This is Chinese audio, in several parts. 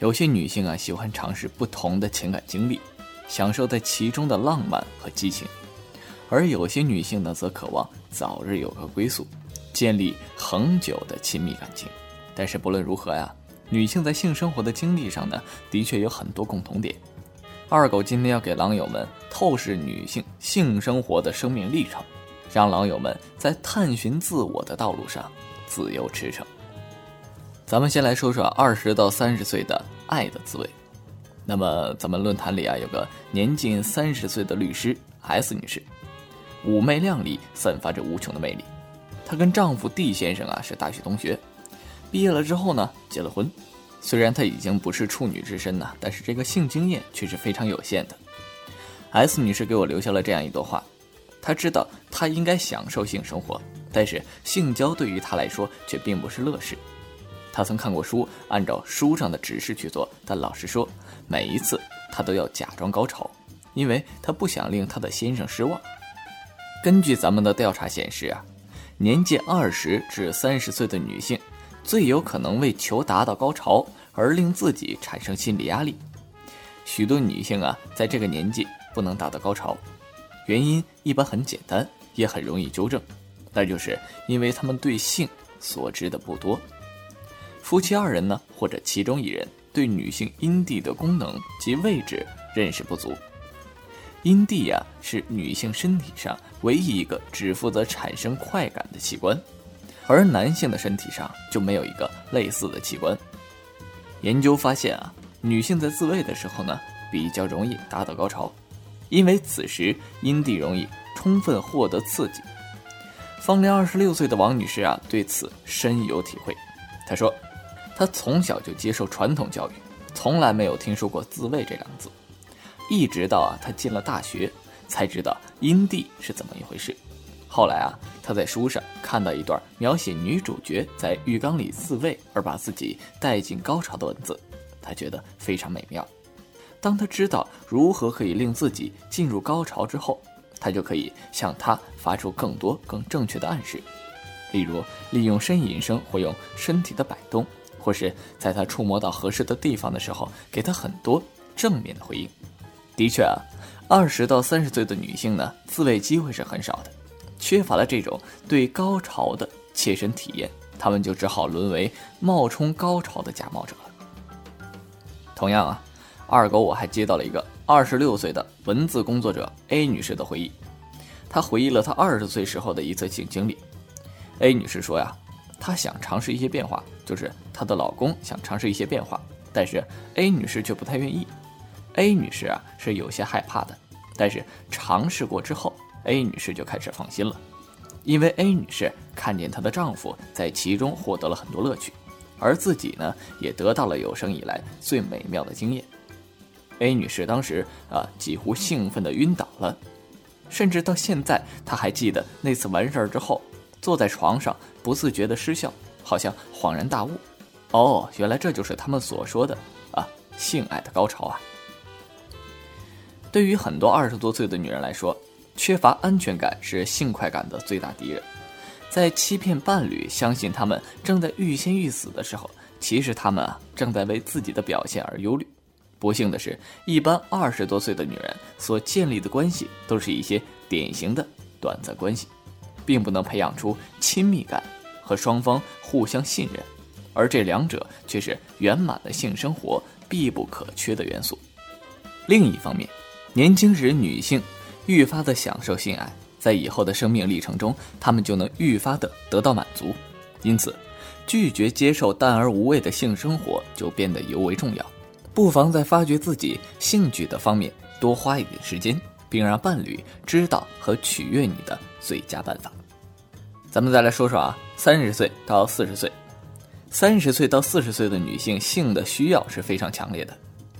有些女性啊喜欢尝试不同的情感经历，享受在其中的浪漫和激情，而有些女性呢则渴望早日有个归宿，建立恒久的亲密感情。但是不论如何呀，女性在性生活的经历上呢，的确有很多共同点。二狗今天要给狼友们透视女性性生活的生命历程，让狼友们在探寻自我的道路上自由驰骋。咱们先来说说二十到三十岁的爱的滋味。那么咱们论坛里啊有个年近三十岁的律师 S 女士，妩媚靓丽，散发着无穷的魅力。她跟丈夫 D 先生啊是大学同学，毕业了之后呢结了婚。虽然她已经不是处女之身呐，但是这个性经验却是非常有限的。S 女士给我留下了这样一段话：她知道她应该享受性生活，但是性交对于她来说却并不是乐事。她曾看过书，按照书上的指示去做，但老实说，每一次她都要假装高潮，因为她不想令她的先生失望。根据咱们的调查显示啊，年纪二十至三十岁的女性，最有可能为求达到高潮而令自己产生心理压力。许多女性啊，在这个年纪不能达到高潮，原因一般很简单，也很容易纠正，那就是因为她们对性所知的不多。夫妻二人呢，或者其中一人对女性阴蒂的功能及位置认识不足。阴蒂呀，是女性身体上唯一一个只负责产生快感的器官，而男性的身体上就没有一个类似的器官。研究发现啊，女性在自慰的时候呢，比较容易达到高潮，因为此时阴蒂容易充分获得刺激。芳龄二十六岁的王女士啊，对此深有体会。她说。他从小就接受传统教育，从来没有听说过自慰这两个字，一直到啊他进了大学，才知道阴蒂是怎么一回事。后来啊，他在书上看到一段描写女主角在浴缸里自慰而把自己带进高潮的文字，他觉得非常美妙。当他知道如何可以令自己进入高潮之后，他就可以向他发出更多更正确的暗示，例如利用呻吟声或用身体的摆动。或是在他触摸到合适的地方的时候，给他很多正面的回应。的确啊，二十到三十岁的女性呢，自慰机会是很少的，缺乏了这种对高潮的切身体验，她们就只好沦为冒充高潮的假冒者了。同样啊，二狗我还接到了一个二十六岁的文字工作者 A 女士的回忆，她回忆了她二十岁时候的一次性经历。A 女士说呀。她想尝试一些变化，就是她的老公想尝试一些变化，但是 A 女士却不太愿意。A 女士啊是有些害怕的，但是尝试过之后，A 女士就开始放心了，因为 A 女士看见她的丈夫在其中获得了很多乐趣，而自己呢也得到了有生以来最美妙的经验。A 女士当时啊几乎兴奋的晕倒了，甚至到现在她还记得那次完事儿之后。坐在床上不自觉的失笑，好像恍然大悟，哦，原来这就是他们所说的啊性爱的高潮啊。对于很多二十多岁的女人来说，缺乏安全感是性快感的最大敌人。在欺骗伴侣，相信他们正在欲仙欲死的时候，其实他们啊正在为自己的表现而忧虑。不幸的是，一般二十多岁的女人所建立的关系，都是一些典型的短暂关系。并不能培养出亲密感和双方互相信任，而这两者却是圆满的性生活必不可缺的元素。另一方面，年轻时女性愈发的享受性爱，在以后的生命历程中，她们就能愈发的得到满足。因此，拒绝接受淡而无味的性生活就变得尤为重要。不妨在发掘自己兴趣的方面多花一点时间。并让伴侣知道和取悦你的最佳办法。咱们再来说说啊，三十岁到四十岁，三十岁到四十岁的女性性的需要是非常强烈的。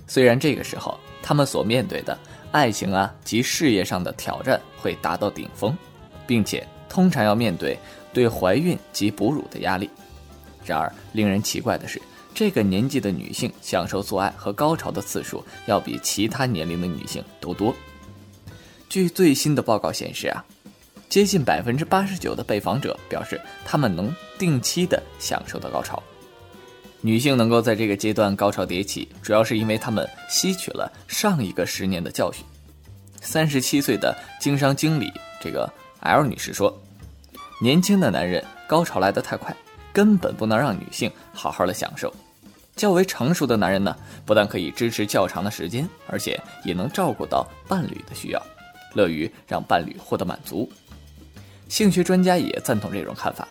虽然这个时候她们所面对的爱情啊及事业上的挑战会达到顶峰，并且通常要面对对怀孕及哺乳的压力。然而，令人奇怪的是，这个年纪的女性享受做爱和高潮的次数要比其他年龄的女性都多。据最新的报告显示啊，接近百分之八十九的被访者表示，他们能定期的享受到高潮。女性能够在这个阶段高潮迭起，主要是因为她们吸取了上一个十年的教训。三十七岁的经商经理这个 L 女士说：“年轻的男人高潮来得太快，根本不能让女性好好的享受。较为成熟的男人呢，不但可以支持较长的时间，而且也能照顾到伴侣的需要，乐于让伴侣获得满足。”性学专家也赞同这种看法。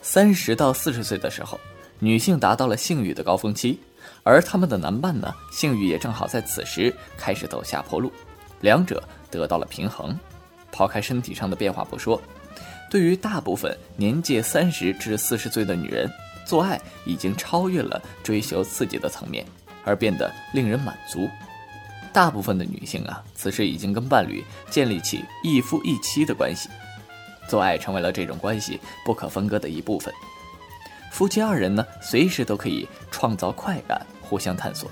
三十到四十岁的时候，女性达到了性欲的高峰期，而他们的男伴呢，性欲也正好在此时开始走下坡路，两者得到了平衡。抛开身体上的变化不说，对于大部分年届三十至四十岁的女人，做爱已经超越了追求刺激的层面，而变得令人满足。大部分的女性啊，此时已经跟伴侣建立起一夫一妻的关系。做爱成为了这种关系不可分割的一部分，夫妻二人呢，随时都可以创造快感，互相探索，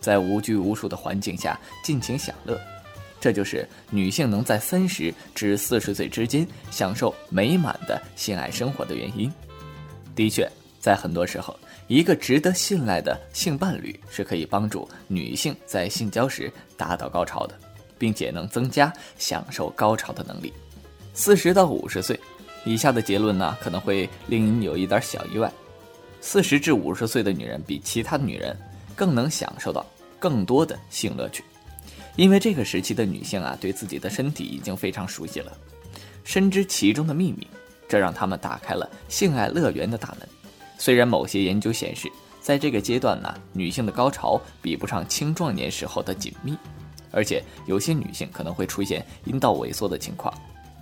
在无拘无束的环境下尽情享乐，这就是女性能在三十至四十岁之间享受美满的性爱生活的原因。的确，在很多时候，一个值得信赖的性伴侣是可以帮助女性在性交时达到高潮的，并且能增加享受高潮的能力。四十到五十岁，以下的结论呢可能会令你有一点小意外。四十至五十岁的女人比其他女人更能享受到更多的性乐趣，因为这个时期的女性啊对自己的身体已经非常熟悉了，深知其中的秘密，这让她们打开了性爱乐园的大门。虽然某些研究显示，在这个阶段呢，女性的高潮比不上青壮年时候的紧密，而且有些女性可能会出现阴道萎缩的情况。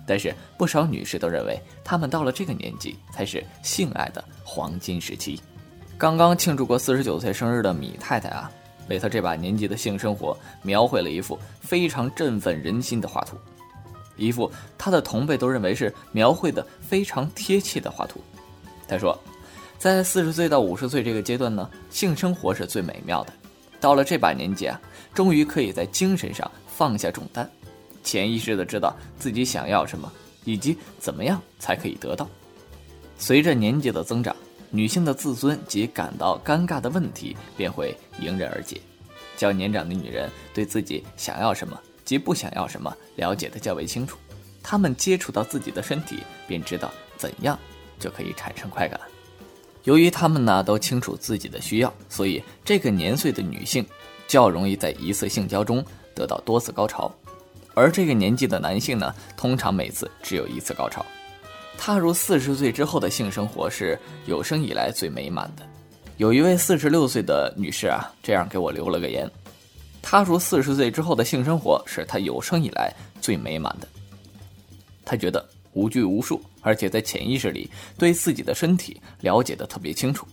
但是不少女士都认为，她们到了这个年纪才是性爱的黄金时期。刚刚庆祝过四十九岁生日的米太太啊，为她这把年纪的性生活描绘了一幅非常振奋人心的画图，一幅她的同辈都认为是描绘的非常贴切的画图。她说，在四十岁到五十岁这个阶段呢，性生活是最美妙的。到了这把年纪啊，终于可以在精神上放下重担。潜意识的知道自己想要什么，以及怎么样才可以得到。随着年纪的增长，女性的自尊及感到尴尬的问题便会迎刃而解。较年长的女人对自己想要什么及不想要什么了解的较为清楚，她们接触到自己的身体，便知道怎样就可以产生快感。由于她们呢都清楚自己的需要，所以这个年岁的女性较容易在一次性交中得到多次高潮。而这个年纪的男性呢，通常每次只有一次高潮。踏入四十岁之后的性生活是有生以来最美满的。有一位四十六岁的女士啊，这样给我留了个言：踏入四十岁之后的性生活是她有生以来最美满的。她觉得无拘无束，而且在潜意识里对自己的身体了解的特别清楚，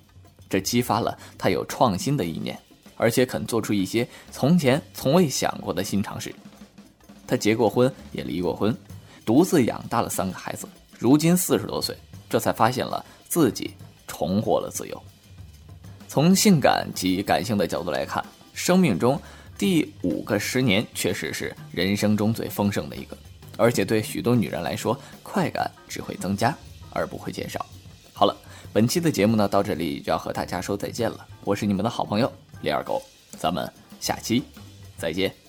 这激发了他有创新的意念，而且肯做出一些从前从未想过的新尝试。他结过婚，也离过婚，独自养大了三个孩子。如今四十多岁，这才发现了自己重获了自由。从性感及感性的角度来看，生命中第五个十年确实是人生中最丰盛的一个，而且对许多女人来说，快感只会增加而不会减少。好了，本期的节目呢，到这里就要和大家说再见了。我是你们的好朋友李二狗，咱们下期再见。